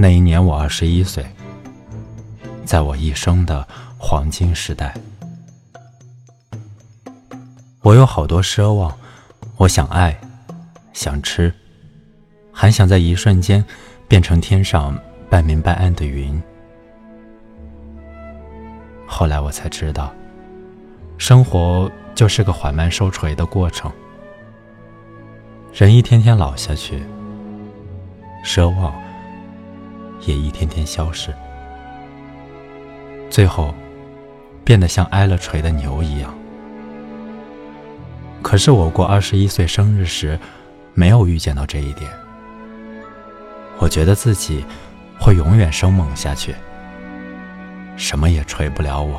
那一年我二十一岁，在我一生的黄金时代，我有好多奢望，我想爱，想吃，还想在一瞬间变成天上半明半暗的云。后来我才知道，生活就是个缓慢收垂的过程，人一天天老下去，奢望。也一天天消失，最后变得像挨了锤的牛一样。可是我过二十一岁生日时，没有预见到这一点。我觉得自己会永远生猛下去，什么也锤不了我。